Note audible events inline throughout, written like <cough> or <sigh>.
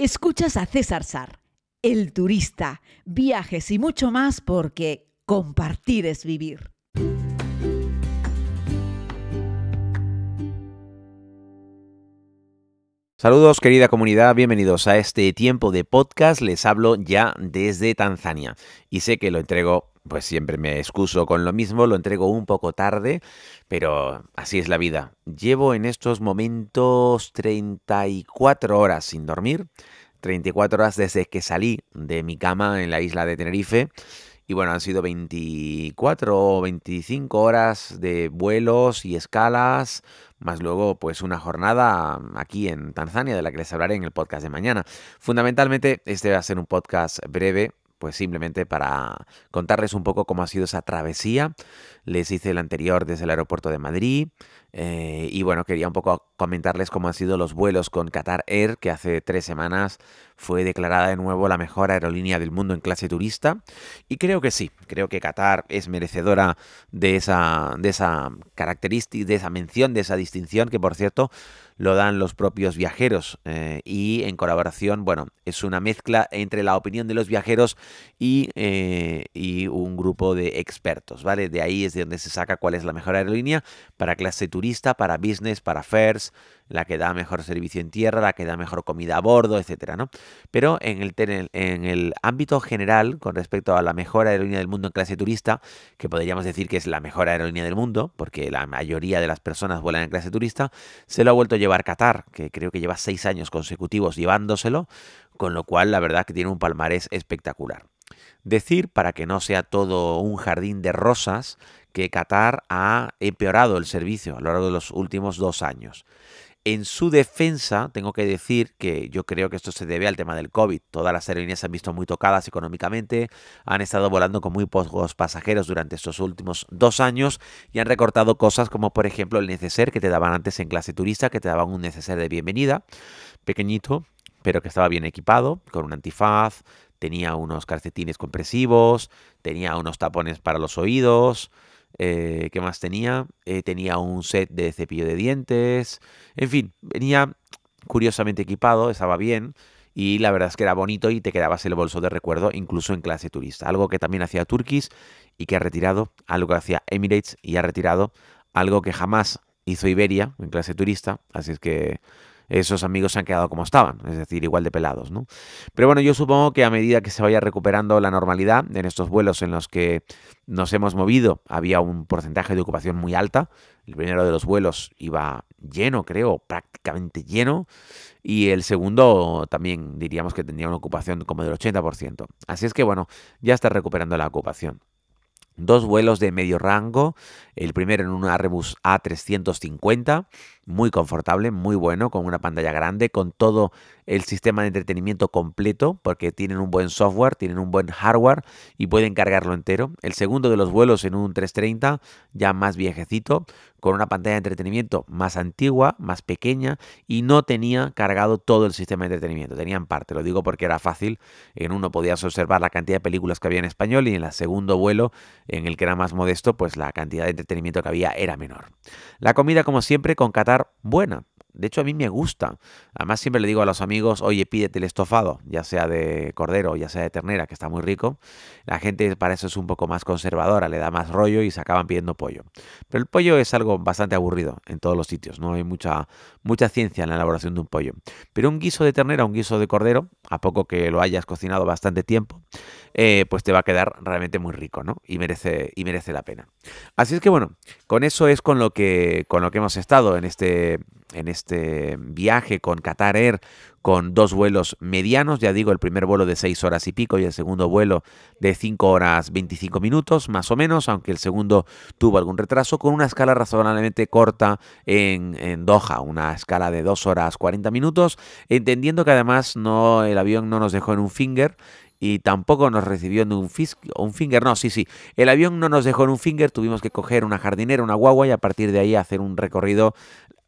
Escuchas a César Sar, el turista, viajes y mucho más porque compartir es vivir. Saludos querida comunidad, bienvenidos a este tiempo de podcast. Les hablo ya desde Tanzania y sé que lo entrego, pues siempre me excuso con lo mismo, lo entrego un poco tarde, pero así es la vida. Llevo en estos momentos 34 horas sin dormir, 34 horas desde que salí de mi cama en la isla de Tenerife. Y bueno, han sido 24 o 25 horas de vuelos y escalas, más luego pues una jornada aquí en Tanzania de la que les hablaré en el podcast de mañana. Fundamentalmente este va a ser un podcast breve, pues simplemente para contarles un poco cómo ha sido esa travesía. Les hice el anterior desde el aeropuerto de Madrid eh, y bueno, quería un poco comentarles cómo han sido los vuelos con Qatar Air, que hace tres semanas fue declarada de nuevo la mejor aerolínea del mundo en clase turista. Y creo que sí, creo que Qatar es merecedora de esa, de esa característica, de esa mención, de esa distinción, que por cierto lo dan los propios viajeros eh, y en colaboración, bueno, es una mezcla entre la opinión de los viajeros y, eh, y, un grupo de expertos, ¿vale? De ahí es de donde se saca cuál es la mejor aerolínea para clase turista, para business, para fairs, la que da mejor servicio en tierra, la que da mejor comida a bordo, etcétera, ¿no? Pero en el, en el ámbito general, con respecto a la mejor aerolínea del mundo en clase turista, que podríamos decir que es la mejor aerolínea del mundo, porque la mayoría de las personas vuelan en clase turista, se lo ha vuelto a llevar Qatar, que creo que lleva seis años consecutivos llevándoselo, con lo cual la verdad que tiene un palmarés espectacular. Decir, para que no sea todo un jardín de rosas, que Qatar ha empeorado el servicio a lo largo de los últimos dos años. En su defensa, tengo que decir que yo creo que esto se debe al tema del COVID. Todas las aerolíneas se han visto muy tocadas económicamente, han estado volando con muy pocos pasajeros durante estos últimos dos años y han recortado cosas como, por ejemplo, el neceser que te daban antes en clase turista, que te daban un neceser de bienvenida, pequeñito, pero que estaba bien equipado, con un antifaz, tenía unos calcetines compresivos, tenía unos tapones para los oídos, eh, ¿Qué más tenía? Eh, tenía un set de cepillo de dientes. En fin, venía curiosamente equipado, estaba bien. Y la verdad es que era bonito y te quedabas el bolso de recuerdo, incluso en clase turista. Algo que también hacía Turkish y que ha retirado. Algo que hacía Emirates y ha retirado. Algo que jamás hizo Iberia en clase turista. Así es que esos amigos se han quedado como estaban, es decir, igual de pelados, ¿no? Pero bueno, yo supongo que a medida que se vaya recuperando la normalidad en estos vuelos en los que nos hemos movido, había un porcentaje de ocupación muy alta. El primero de los vuelos iba lleno, creo, prácticamente lleno. Y el segundo también diríamos que tendría una ocupación como del 80%. Así es que bueno, ya está recuperando la ocupación. Dos vuelos de medio rango, el primero en un Airbus A350, muy confortable, muy bueno, con una pantalla grande, con todo el sistema de entretenimiento completo, porque tienen un buen software, tienen un buen hardware y pueden cargarlo entero. El segundo de los vuelos en un 330, ya más viejecito, con una pantalla de entretenimiento más antigua, más pequeña y no tenía cargado todo el sistema de entretenimiento, tenían parte, lo digo porque era fácil, en uno podías observar la cantidad de películas que había en español y en el segundo vuelo, en el que era más modesto, pues la cantidad de entretenimiento que había era menor. La comida, como siempre, con Qatar buena. De hecho, a mí me gusta. Además, siempre le digo a los amigos, oye, pídete el estofado, ya sea de cordero, ya sea de ternera, que está muy rico. La gente para eso es un poco más conservadora, le da más rollo y se acaban pidiendo pollo. Pero el pollo es algo bastante aburrido en todos los sitios, no hay mucha, mucha ciencia en la elaboración de un pollo. Pero un guiso de ternera, un guiso de cordero, a poco que lo hayas cocinado bastante tiempo, eh, pues te va a quedar realmente muy rico, ¿no? Y merece, y merece la pena. Así es que bueno, con eso es con lo que, con lo que hemos estado en este, en este viaje con Qatar Air con dos vuelos medianos, ya digo, el primer vuelo de 6 horas y pico y el segundo vuelo de 5 horas 25 minutos, más o menos, aunque el segundo tuvo algún retraso, con una escala razonablemente corta en, en Doha, una escala de 2 horas 40 minutos, entendiendo que además no, el avión no nos dejó en un finger, y tampoco nos recibió en un, un finger. No, sí, sí. El avión no nos dejó en un finger, tuvimos que coger una jardinera, una guagua y a partir de ahí hacer un recorrido,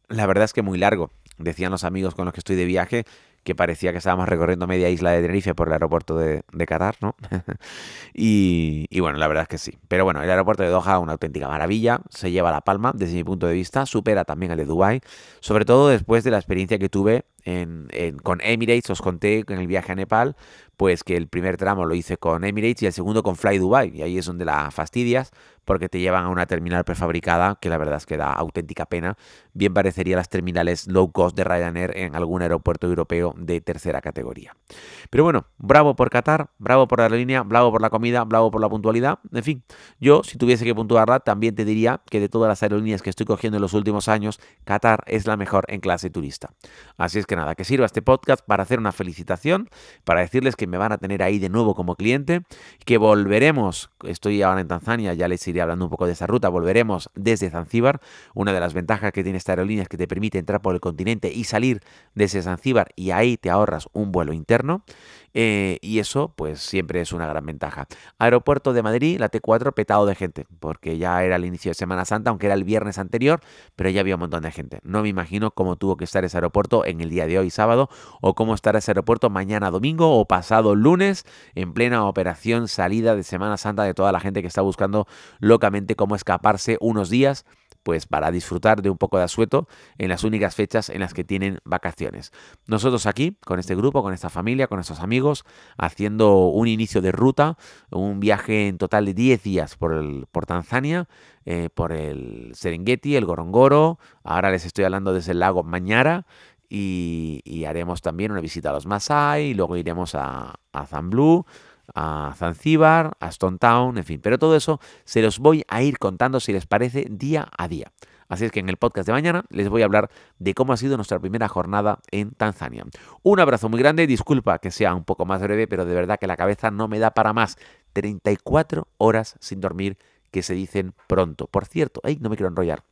la verdad es que muy largo. Decían los amigos con los que estoy de viaje que parecía que estábamos recorriendo media isla de Tenerife por el aeropuerto de, Qatar, ¿no? <laughs> y, bueno, la verdad es que sí. Pero bueno, el aeropuerto de Doha, una auténtica maravilla, se lleva la palma desde mi punto de vista, supera también el de Dubai, sobre todo después de la experiencia que tuve con Emirates, os conté en el viaje a Nepal, pues que el primer tramo lo hice con Emirates y el segundo con Fly Dubai. Y ahí es donde la fastidias porque te llevan a una terminal prefabricada que la verdad es que da auténtica pena. Bien parecería las terminales low cost de Ryanair en algún aeropuerto europeo de tercera categoría. Pero bueno, bravo por Qatar, bravo por la línea, bravo por la comida, bravo por la puntualidad. En fin, yo si tuviese que puntuarla también te diría que de todas las aerolíneas que estoy cogiendo en los últimos años, Qatar es la mejor en clase turista. Así es que nada, que sirva este podcast para hacer una felicitación, para decirles que me van a tener ahí de nuevo como cliente, que volveremos, estoy ahora en Tanzania, ya les iré hablando un poco de esa ruta, volveremos desde Zanzíbar. Una de las ventajas que tiene esta aerolínea es que te permite entrar por el continente y salir desde Zanzíbar y ahí te ahorras un vuelo interno. Eh, y eso, pues siempre es una gran ventaja. Aeropuerto de Madrid, la T4 petado de gente, porque ya era el inicio de Semana Santa, aunque era el viernes anterior, pero ya había un montón de gente. No me imagino cómo tuvo que estar ese aeropuerto en el día de hoy, sábado, o cómo estará ese aeropuerto mañana domingo o pasado lunes, en plena operación salida de Semana Santa de toda la gente que está buscando locamente cómo escaparse unos días pues para disfrutar de un poco de asueto en las únicas fechas en las que tienen vacaciones. Nosotros aquí, con este grupo, con esta familia, con estos amigos, haciendo un inicio de ruta, un viaje en total de 10 días por, el, por Tanzania, eh, por el Serengeti, el Gorongoro, ahora les estoy hablando desde el lago Mañara, y, haremos también una visita a los Masai, y luego iremos a, a Zamblu, a Zanzíbar, a Stone Town, en fin. Pero todo eso se los voy a ir contando, si les parece, día a día. Así es que en el podcast de mañana les voy a hablar de cómo ha sido nuestra primera jornada en Tanzania. Un abrazo muy grande, disculpa que sea un poco más breve, pero de verdad que la cabeza no me da para más. 34 horas sin dormir que se dicen pronto. Por cierto, ay, no me quiero enrollar.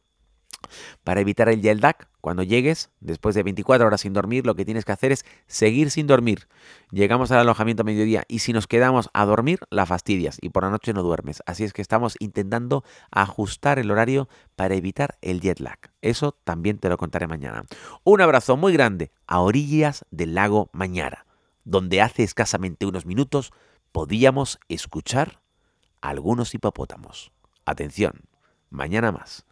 Para evitar el jet cuando llegues, después de 24 horas sin dormir, lo que tienes que hacer es seguir sin dormir. Llegamos al alojamiento a mediodía y si nos quedamos a dormir, la fastidias y por la noche no duermes. Así es que estamos intentando ajustar el horario para evitar el jet lag. Eso también te lo contaré mañana. Un abrazo muy grande a orillas del lago Mañara, donde hace escasamente unos minutos podíamos escuchar algunos hipopótamos. Atención, mañana más.